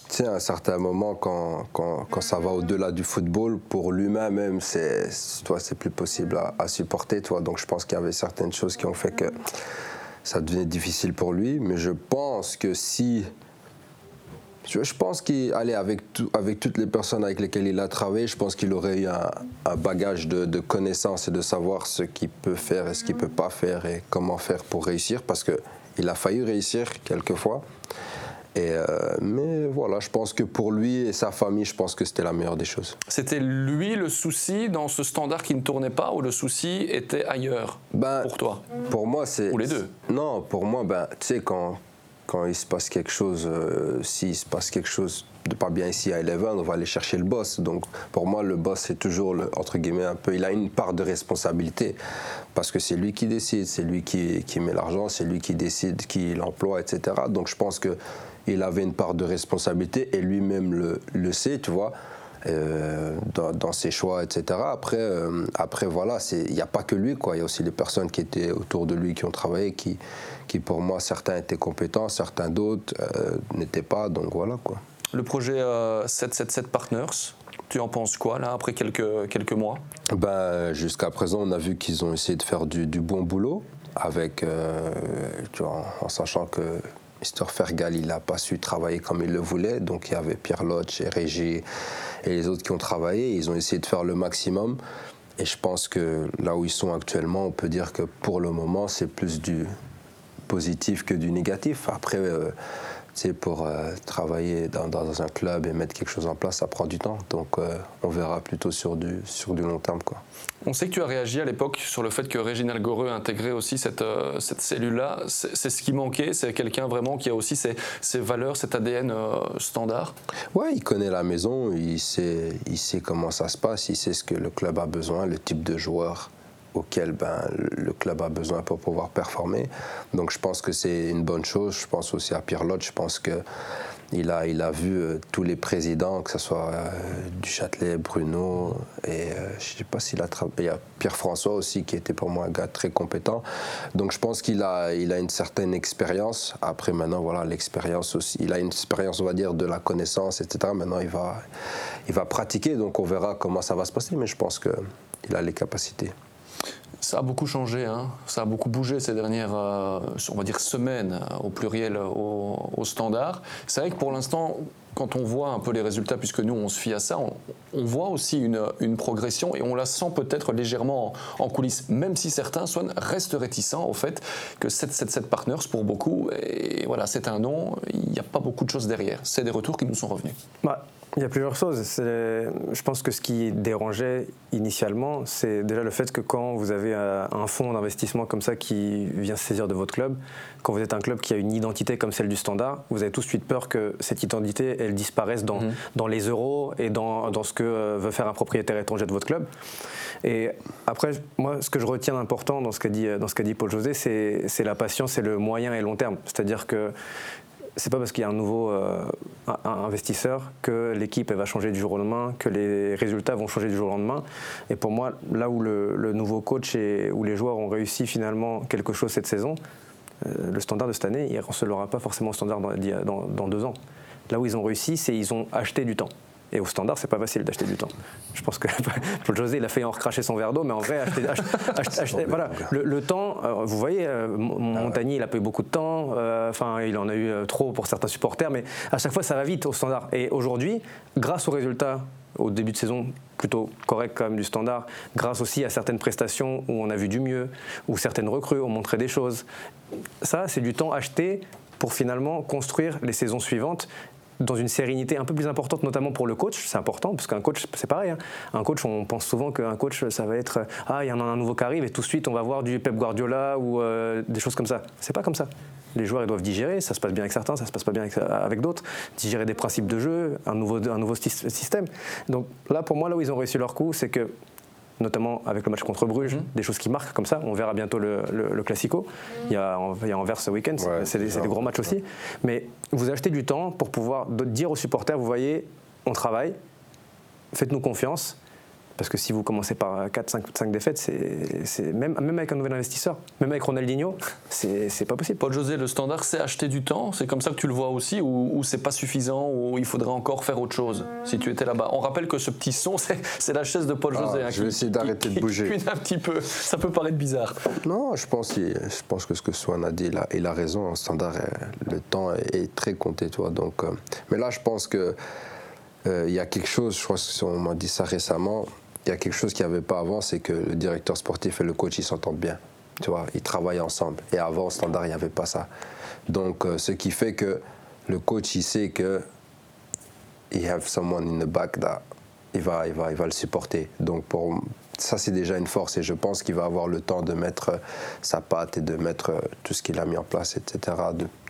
tu sais, à un certain moment, quand, quand, quand ça va au-delà du football, pour lui-même, même, c'est plus possible à, à, supporter, toi. Donc, je pense qu'il y avait certaines choses qui ont fait que ça devenait difficile pour lui. Mais je pense que si. Je pense qu'aller avec, tout, avec toutes les personnes avec lesquelles il a travaillé, je pense qu'il aurait eu un, un bagage de, de, connaissances et de savoir ce qu'il peut faire et ce qu'il ne peut pas faire et comment faire pour réussir. Parce qu'il a failli réussir quelquefois. Et euh, mais voilà, je pense que pour lui et sa famille, je pense que c'était la meilleure des choses. C'était lui le souci dans ce standard qui ne tournait pas ou le souci était ailleurs ben, pour toi? Pour moi, c'est. Ou les deux? Non, pour moi, ben, tu sais, quand, quand il se passe quelque chose, euh, s'il se passe quelque chose de pas bien ici à Eleven, on va aller chercher le boss. Donc pour moi, le boss, c'est toujours, entre guillemets, un peu, il a une part de responsabilité parce que c'est lui qui décide, c'est lui qui, met l'argent, c'est lui qui décide qui l'emploie, etc. Donc je pense que il avait une part de responsabilité et lui-même le, le, sait, tu vois. Euh, dans, dans, ses choix, etc. Après, euh, après voilà, il n'y a pas que lui, quoi. Il y a aussi les personnes qui étaient autour de lui, qui ont travaillé, qui, qui pour moi, certains étaient compétents, certains d'autres euh, n'étaient pas, donc voilà, quoi. Le projet 777 Partners, tu en penses quoi, là, après quelques, quelques mois? Ben, Jusqu'à présent, on a vu qu'ils ont essayé de faire du, du bon boulot, avec, tu vois, en sachant que Mr. Fergal, il n'a pas su travailler comme il le voulait. Donc il y avait Pierre Lodge et Régis et les autres qui ont travaillé. Ils ont essayé de faire le maximum. Et je pense que là où ils sont actuellement, on peut dire que pour le moment, c'est plus du positif que du négatif. Après, euh, pour euh, travailler dans, dans, un club et mettre quelque chose en place, ça prend du temps. Donc euh, on verra plutôt sur du, sur du long terme. Quoi. On sait que tu as réagi à l'époque sur le fait que Réginald Goreux a intégré aussi cette, euh, cette cellule-là. C'est ce qui manquait C'est quelqu'un vraiment qui a aussi ses, ses valeurs, cet ADN standard Ouais, il connaît la maison, il sait, il sait comment ça se passe, il sait ce que le club a besoin, le type de joueur auquel ben, le club a besoin pour pouvoir performer. Donc je pense que c'est une bonne chose. Je pense aussi à Pierre Lotte. Je pense que il a, il a vu euh, tous les présidents, que ce soit euh, du Châtelet, Bruno, et euh, je ne sais pas s'il a. Il y a Pierre-François aussi, qui était pour moi un gars très compétent. Donc je pense qu'il a, il a une certaine expérience. Après, maintenant, voilà, l'expérience aussi. Il a une expérience, on va dire, de la connaissance, etc. Maintenant, il va, il va pratiquer, donc on verra comment ça va se passer, mais je pense qu'il a les capacités. Ça a beaucoup changé, hein. ça a beaucoup bougé ces dernières, euh, on va dire semaines euh, au pluriel, au, au standard. C'est vrai que pour l'instant, quand on voit un peu les résultats, puisque nous on se fie à ça, on, voit aussi une, progression et on la sent peut-être légèrement en, en, coulisses, même si certains restent réticents au fait que 777 Partners pour beaucoup, et voilà, c'est un nom, il n'y a pas beaucoup de choses derrière. C'est des retours qui nous sont revenus. Bah. Il y a plusieurs choses. Je pense que ce qui dérangeait initialement, c'est déjà le fait que quand vous avez un fonds d'investissement comme ça qui vient se saisir de votre club, quand vous êtes un club qui a une identité comme celle du Standard, vous avez tout de suite peur que cette identité, elle disparaisse dans, mmh. dans les euros et dans, dans, ce que veut faire un propriétaire étranger de votre club. Et après, moi, ce que je retiens d'important dans ce qu'a dit, dans ce qu'a dit Paul José, c'est la patience c'est le moyen et long terme. C'est-à-dire que c'est pas parce qu'il y a un nouveau euh, investisseur que l'équipe va changer du jour au lendemain, que les résultats vont changer du jour au lendemain. Et pour moi, là où le, nouveau coach et où les joueurs ont réussi finalement quelque chose cette saison, euh, le standard de cette année, il ne recevra pas forcément le standard dans, dans, dans deux ans. Là où ils ont réussi, c'est qu'ils ont acheté du temps. Et au standard, c'est pas facile d'acheter du temps. Je pense que (laughs) Paul José, il a fait en recracher son verre d'eau, mais en vrai, acheter, (laughs) acheter, acheter, voilà, le, le, temps, euh, vous voyez, euh, Montagny, il a pas eu beaucoup de temps, euh, enfin, il en a eu trop pour certains supporters, mais à chaque fois, ça va vite au standard. Et aujourd'hui, grâce aux résultats au début de saison plutôt correct quand même du standard, grâce aussi à certaines prestations où on a vu du mieux, où certaines recrues ont montré des choses. Ça, c'est du temps acheté pour finalement construire les saisons suivantes dans une sérénité un peu plus importante, notamment pour le coach. C'est important, parce qu'un coach, c'est pareil. Hein. Un coach, on pense souvent qu'un coach, ça va être Ah, il y en a un nouveau qui arrive, et tout de suite, on va voir du Pep Guardiola ou euh, des choses comme ça. C'est pas comme ça. Les joueurs, ils doivent digérer. Ça se passe bien avec certains, ça se passe pas bien avec, avec d'autres. Digérer des principes de jeu, un nouveau, un nouveau système. Donc là, pour moi, là où ils ont réussi leur coup, c'est que notamment avec le match contre Bruges, mmh. des choses qui marquent comme ça. On verra bientôt le, le, le Classico. Il, y a, il y a Anvers ce week-end, ouais, c'est des, des, gros matchs aussi. Mais vous achetez du temps pour pouvoir dire aux supporters, vous voyez, on travaille, faites-nous confiance. Parce que si vous commencez par 4, 5, 5 défaites, c'est, même, même avec un nouvel investisseur, même avec Ronaldinho, c'est, pas possible. Paul José, le standard, c'est acheter du temps C'est comme ça que tu le vois aussi Ou, c'est pas suffisant Ou il faudrait encore faire autre chose si tu étais là-bas? On rappelle que ce petit son, (laughs) c'est, la chaise de Paul ah, José. Hein, je vais essayer d'arrêter de bouger. un petit peu. Ça peut paraître bizarre. Non, je pense, je pense que ce que Swan a dit, il a, il a raison. En standard, le temps est, très compté. Toi, donc, euh, mais là, je pense que euh, il y a quelque chose, je crois qu'on m'a dit ça récemment, il y a quelque chose qu'il n'y avait pas avant, c'est que le directeur sportif et le coach, ils s'entendent bien. Tu vois, ils travaillent ensemble. Et avant, au standard, il n'y avait pas ça. Donc, euh, ce qui fait que le coach, il sait que il have someone in the back that il va, il va, il va le supporter. Donc, pour, ça, c'est déjà une force et je pense qu'il va avoir le temps de mettre euh, sa patte et de mettre euh, tout ce qu'il a mis en place, etc.,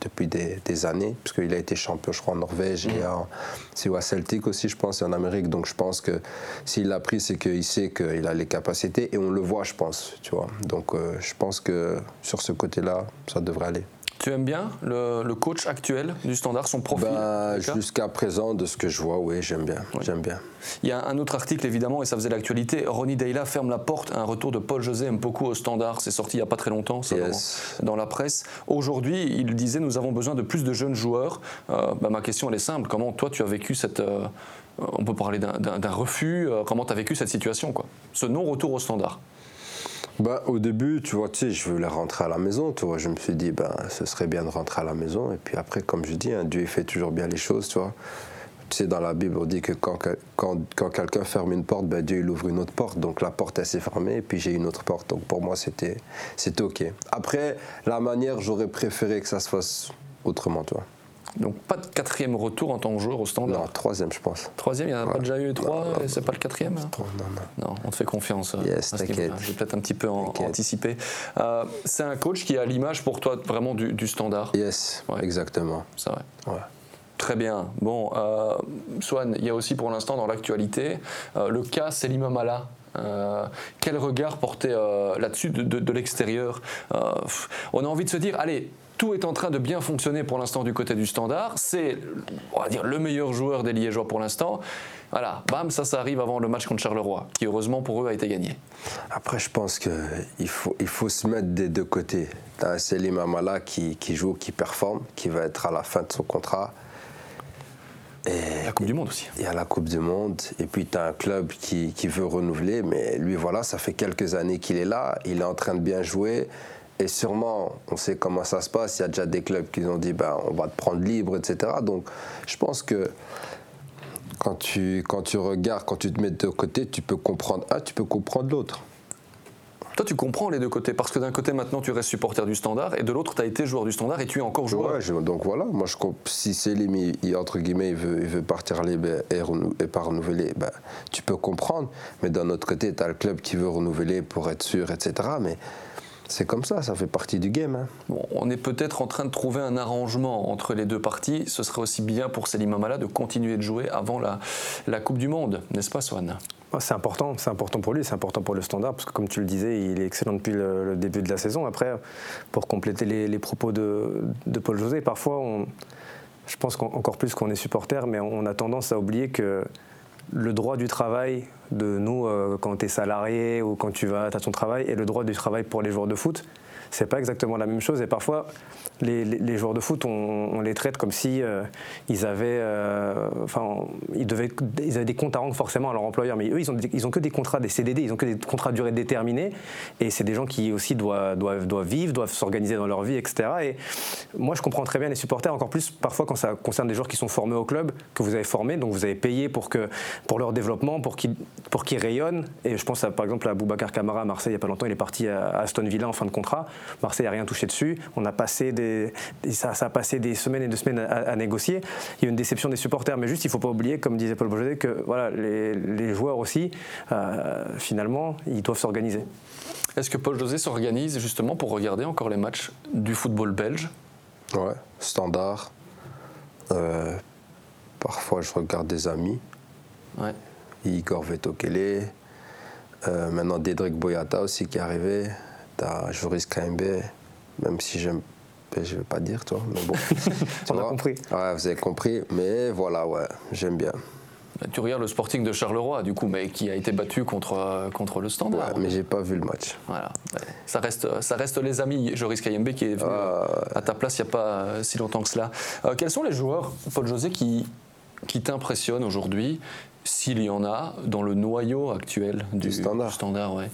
depuis des, années, puisqu'il a été champion, je crois, en Norvège et mm. c'est Celtic aussi, je pense, et en Amérique. Donc, je pense que s'il l'a pris, c'est qu'il sait qu'il a les capacités et on le voit, je pense, tu vois. Donc, euh, je pense que sur ce côté-là, ça devrait aller. Tu aimes bien le, coach actuel du Standard, son profil bah, Jusqu'à présent, de ce que je vois, oui, j'aime bien. J'aime bien. Il y a un autre article, évidemment, et ça faisait l'actualité. Ronnie Deyla ferme la porte à un retour de Paul José beaucoup au Standard. C'est sorti il n'y a pas très longtemps, dans, la presse. Aujourd'hui, il disait nous avons besoin de plus de jeunes joueurs. Euh, bah, ma question, elle est simple. Comment toi, tu as vécu cette. Euh, on peut parler d'un refus. Euh, comment tu as vécu cette situation, quoi? Ce non-retour au Standard? Bah, au début, tu vois, tu sais, je voulais rentrer à la maison, tu vois. Je me suis dit, ben, ce serait bien de rentrer à la maison. Et puis après, comme je dis, hein, Dieu fait toujours bien les choses, tu vois. Tu sais, dans la Bible, on dit que quand, quand, quand quelqu'un ferme une porte, ben, Dieu il ouvre une autre porte. Donc la porte, s'est fermée, et puis j'ai une autre porte. Donc pour moi, c'était OK. Après, la manière, j'aurais préféré que ça se fasse autrement, tu. Donc pas de quatrième retour en tant que joueur au standard Non, troisième, je pense. Troisième, il n'y en a pas déjà eu trois, et c'est pas le quatrième hein Non, non. Non, on te fait confiance. Euh, yes, t'inquiète. J'ai peut-être un petit peu anticipé. Euh, c'est un coach qui a l'image pour toi vraiment du, standard Yes, exactement. C'est vrai. Ouais. Très bien. Bon, euh, Swan, il y a aussi pour l'instant dans l'actualité le cas Selim Amala. quel regard porter là-dessus de, de l'extérieur? On a envie de se dire, allez, tout est en train de bien fonctionner pour l'instant du côté du standard. C'est, on va dire, le meilleur joueur des Liégeois pour l'instant. Voilà, bam, ça, ça arrive avant le match contre Charleroi, qui heureusement pour eux a été gagné. Après, je pense qu'il faut, il faut se mettre des deux côtés. Tu as Selim Amala qui, qui, joue, qui performe, qui va être à la fin de son contrat. Et la Coupe du Monde aussi. Il y a la Coupe du Monde. Et puis tu as un club qui, qui veut renouveler, mais lui, voilà, ça fait quelques années qu'il est là. Il est en train de bien jouer. Et sûrement, on sait comment ça se passe. Il y a déjà des clubs qui ont dit ben, on va te prendre libre, etc. Donc, je pense que quand tu, quand tu regardes, quand tu te mets de côtés, tu peux comprendre un, tu peux comprendre l'autre. Toi, tu comprends les deux côtés, parce que d'un côté, maintenant, tu restes supporter du standard, et de l'autre, tu as été joueur du standard et tu es encore joueur. Ouais, donc voilà, moi, je, si Selim, il, entre guillemets, il veut, il veut partir libre et, et, pas renouveler, ben, tu peux comprendre. Mais d'un autre côté, tu as le club qui veut renouveler pour être sûr, etc. Mais c'est comme ça, ça fait partie du game. Hein. Bon, on est peut-être en train de trouver un arrangement entre les deux parties. Ce serait aussi bien pour Selim Amala de continuer de jouer avant la, la Coupe du Monde, n'est-ce pas, Swan? C'est important, c'est important pour lui, c'est important pour le standard, parce que comme tu le disais, il est excellent depuis le, début de la saison. Après, pour compléter les, propos de, de, Paul José, parfois, on, je pense qu'encore plus qu'on est supporter, mais on a tendance à oublier que le droit du travail de nous euh, quand tu es salarié ou quand tu vas à ton travail et le droit du travail pour les joueurs de foot, c'est pas exactement la même chose. Et parfois, les, joueurs de foot, on, les traite comme si euh, ils avaient, euh, enfin, ils devaient, ils avaient des comptes à rendre forcément à leur employeur. Mais eux, ils ont, ils ont que des contrats, des CDD, ils ont que des contrats à durée déterminée. Et c'est des gens qui aussi doivent, doivent, doivent vivre, doivent s'organiser dans leur vie, etc. Et moi, je comprends très bien les supporters, encore plus parfois quand ça concerne des joueurs qui sont formés au club, que vous avez formés, donc vous avez payé pour que, pour leur développement, pour qu'ils, pour qu'ils rayonnent. Et je pense par exemple à Boubacar Camara à Marseille il n'y a pas longtemps, il est parti à Aston Villa en fin de contrat. Marseille n'a rien touché dessus. On a passé des, ça, a passé des semaines et des semaines à, négocier. Il y a une déception des supporters, mais juste il ne faut pas oublier, comme disait Paul Bourget, que voilà, les, joueurs aussi, euh, finalement, ils doivent s'organiser. Est-ce que Paul José s'organise justement pour regarder encore les matchs du football belge? Ouais, standard. Euh, parfois, je regarde des amis. Ouais. Igor Vetokele. Euh, maintenant, Dédric Boyata aussi qui est arrivé. T'as Joris KMB, même si j'aime je ne vais pas dire, toi, mais bon. (laughs) On a compris. Ouais, vous avez compris, mais voilà, ouais, j'aime bien. Tu regardes le Sporting de Charleroi, du coup, mais qui a été battu contre, contre le Standard. Ouais, mais j'ai pas vu le match. Voilà. Ça reste, ça reste les amis. Joris Kayembe qui est venu à ta place il n'y a pas si longtemps que cela. Euh, quels sont les joueurs, Paul José, qui, qui t'impressionnent aujourd'hui, s'il y en a, dans le noyau actuel du, Standard, standard ouais?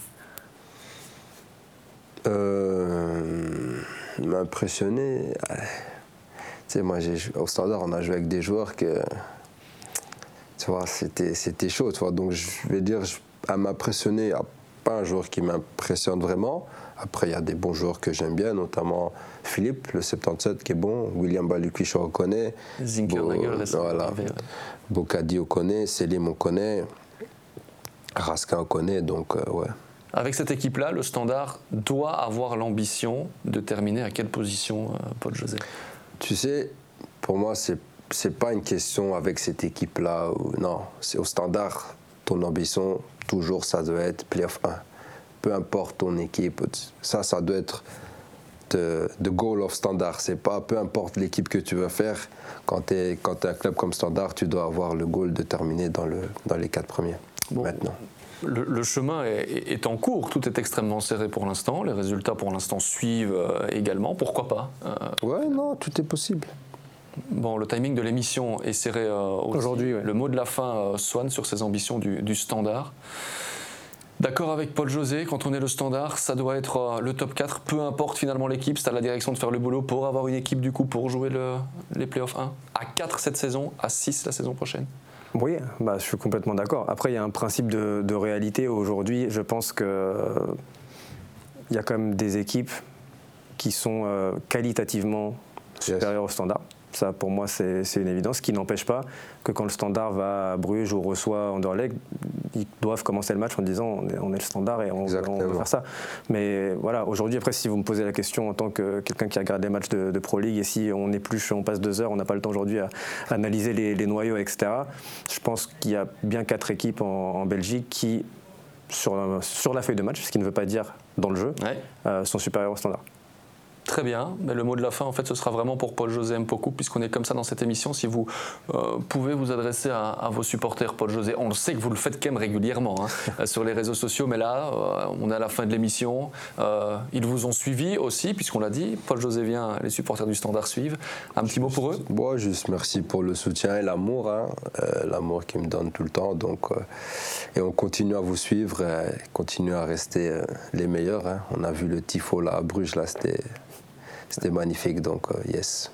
Euh, M'impressionner. Tu sais, moi, au Standard, on a joué avec des joueurs que tu vois, c'était, c'était chaud, tu vois. Donc, je vais dire, à m'impressionner, il n'y a pas un joueur qui m'impressionne vraiment. Après, il y a des bons joueurs que j'aime bien, notamment Philippe, le 77, qui est bon. William Balukwi, je reconnais. Zinkernagel, voilà. Bocadi, on connaît. Selim, on connaît. Raskin, on connaît. Donc, euh, ouais. Avec cette équipe-là, le Standard doit avoir l'ambition de terminer à quelle position, euh, Paul José Tu sais, pour moi, c'est c'est pas une question avec cette équipe-là. Non, c'est au standard. Ton ambition, toujours, ça doit être playoff 1. Peu importe ton équipe, ça, ça doit être the, goal of standard. C'est pas peu importe l'équipe que tu veux faire. Quand tu es, quand es un club comme standard, tu dois avoir le goal de terminer dans, le, dans les quatre premiers. Maintenant. Le, chemin est, en cours, tout est extrêmement serré pour l'instant, les résultats pour l'instant suivent euh, également, pourquoi pas euh, Ouais, non, tout est possible. Bon, le timing de l'émission est serré euh, aujourd'hui. Le mot de la fin, euh, Swan, sur ses ambitions du, standard. D'accord avec Paul José, quand on est le standard, ça doit être euh, le top 4, peu importe finalement l'équipe, c'est à la direction de faire le boulot pour avoir une équipe du coup pour jouer les playoffs 1 à 4 cette saison, à 6 la saison prochaine oui, bah, je suis complètement d'accord. Après, il y a un principe de, réalité aujourd'hui. Je pense qu'il y a quand même des équipes qui sont qualitativement supérieures au standard. Ça, pour moi, c'est une évidence, ce qui n'empêche pas que quand le standard va à Bruges ou reçoit Anderlecht, ils doivent commencer le match en disant on est, le standard et on, on faire ça. Mais voilà, aujourd'hui, après, si vous me posez la question en tant que quelqu'un qui regarde les matchs de, Pro League et si on épluche, on passe deux heures, on n'a pas le temps aujourd'hui à, analyser les, noyaux, etc., je pense qu'il y a bien quatre équipes en, Belgique qui, sur, sur, la feuille de match, ce qui ne veut pas dire dans le jeu, euh, sont supérieures au standard. Très bien, mais le mot de la fin, en fait, ce sera vraiment pour Paul-José Mpoku, puisqu'on est comme ça dans cette émission. Si vous euh, pouvez vous adresser à, vos supporters, Paul-José, on le sait que vous le faites quand même régulièrement hein, (laughs) sur les réseaux sociaux, mais là, euh, on est à la fin de l'émission. Euh, ils vous ont suivi aussi, puisqu'on l'a dit. Paul-José vient, les supporters du Standard suivent. Un petit mot pour eux Moi, juste merci pour le soutien et l'amour, hein, l'amour qu'ils me donnent tout le temps. Donc, et on continue à vous suivre, continue à rester les meilleurs. Hein. On a vu le tifo là à Bruges, là, c'était c'était magnifique, donc euh, yes.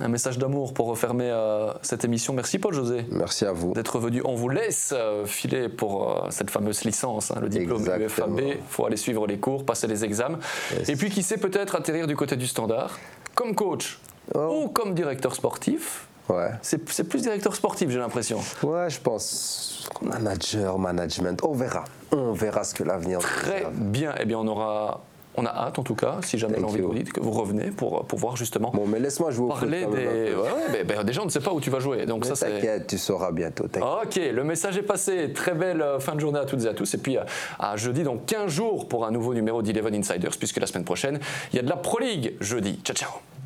Un message d'amour pour refermer euh, cette émission. Merci Paul José. Merci à vous. D'être venu. On vous laisse euh, filer pour cette fameuse licence, hein, le diplôme UFAB. Il faut aller suivre les cours, passer les examens. Et puis qui sait peut-être atterrir du côté du standard, comme coach oh. ou comme directeur sportif. Ouais. C'est plus directeur sportif, j'ai l'impression. Ouais, je pense. Manager, management, on verra. On verra ce que l'avenir. Très bien. Eh bien, on aura on a hâte en tout cas, si jamais l'envie vous dites, que vous revenez pour, pour voir justement. Bon, mais laisse-moi jouer Parler des. Ouais, ben, déjà, on ne sait pas où tu vas jouer. Donc ça, t'inquiète, tu sauras bientôt. Ok, le message est passé. Très belle euh, fin de journée à toutes et à tous. Et puis à jeudi, dans 15 jours, pour un nouveau numéro d'Eleven Insiders, puisque la semaine prochaine, il y a de la Pro League jeudi. Ciao, ciao.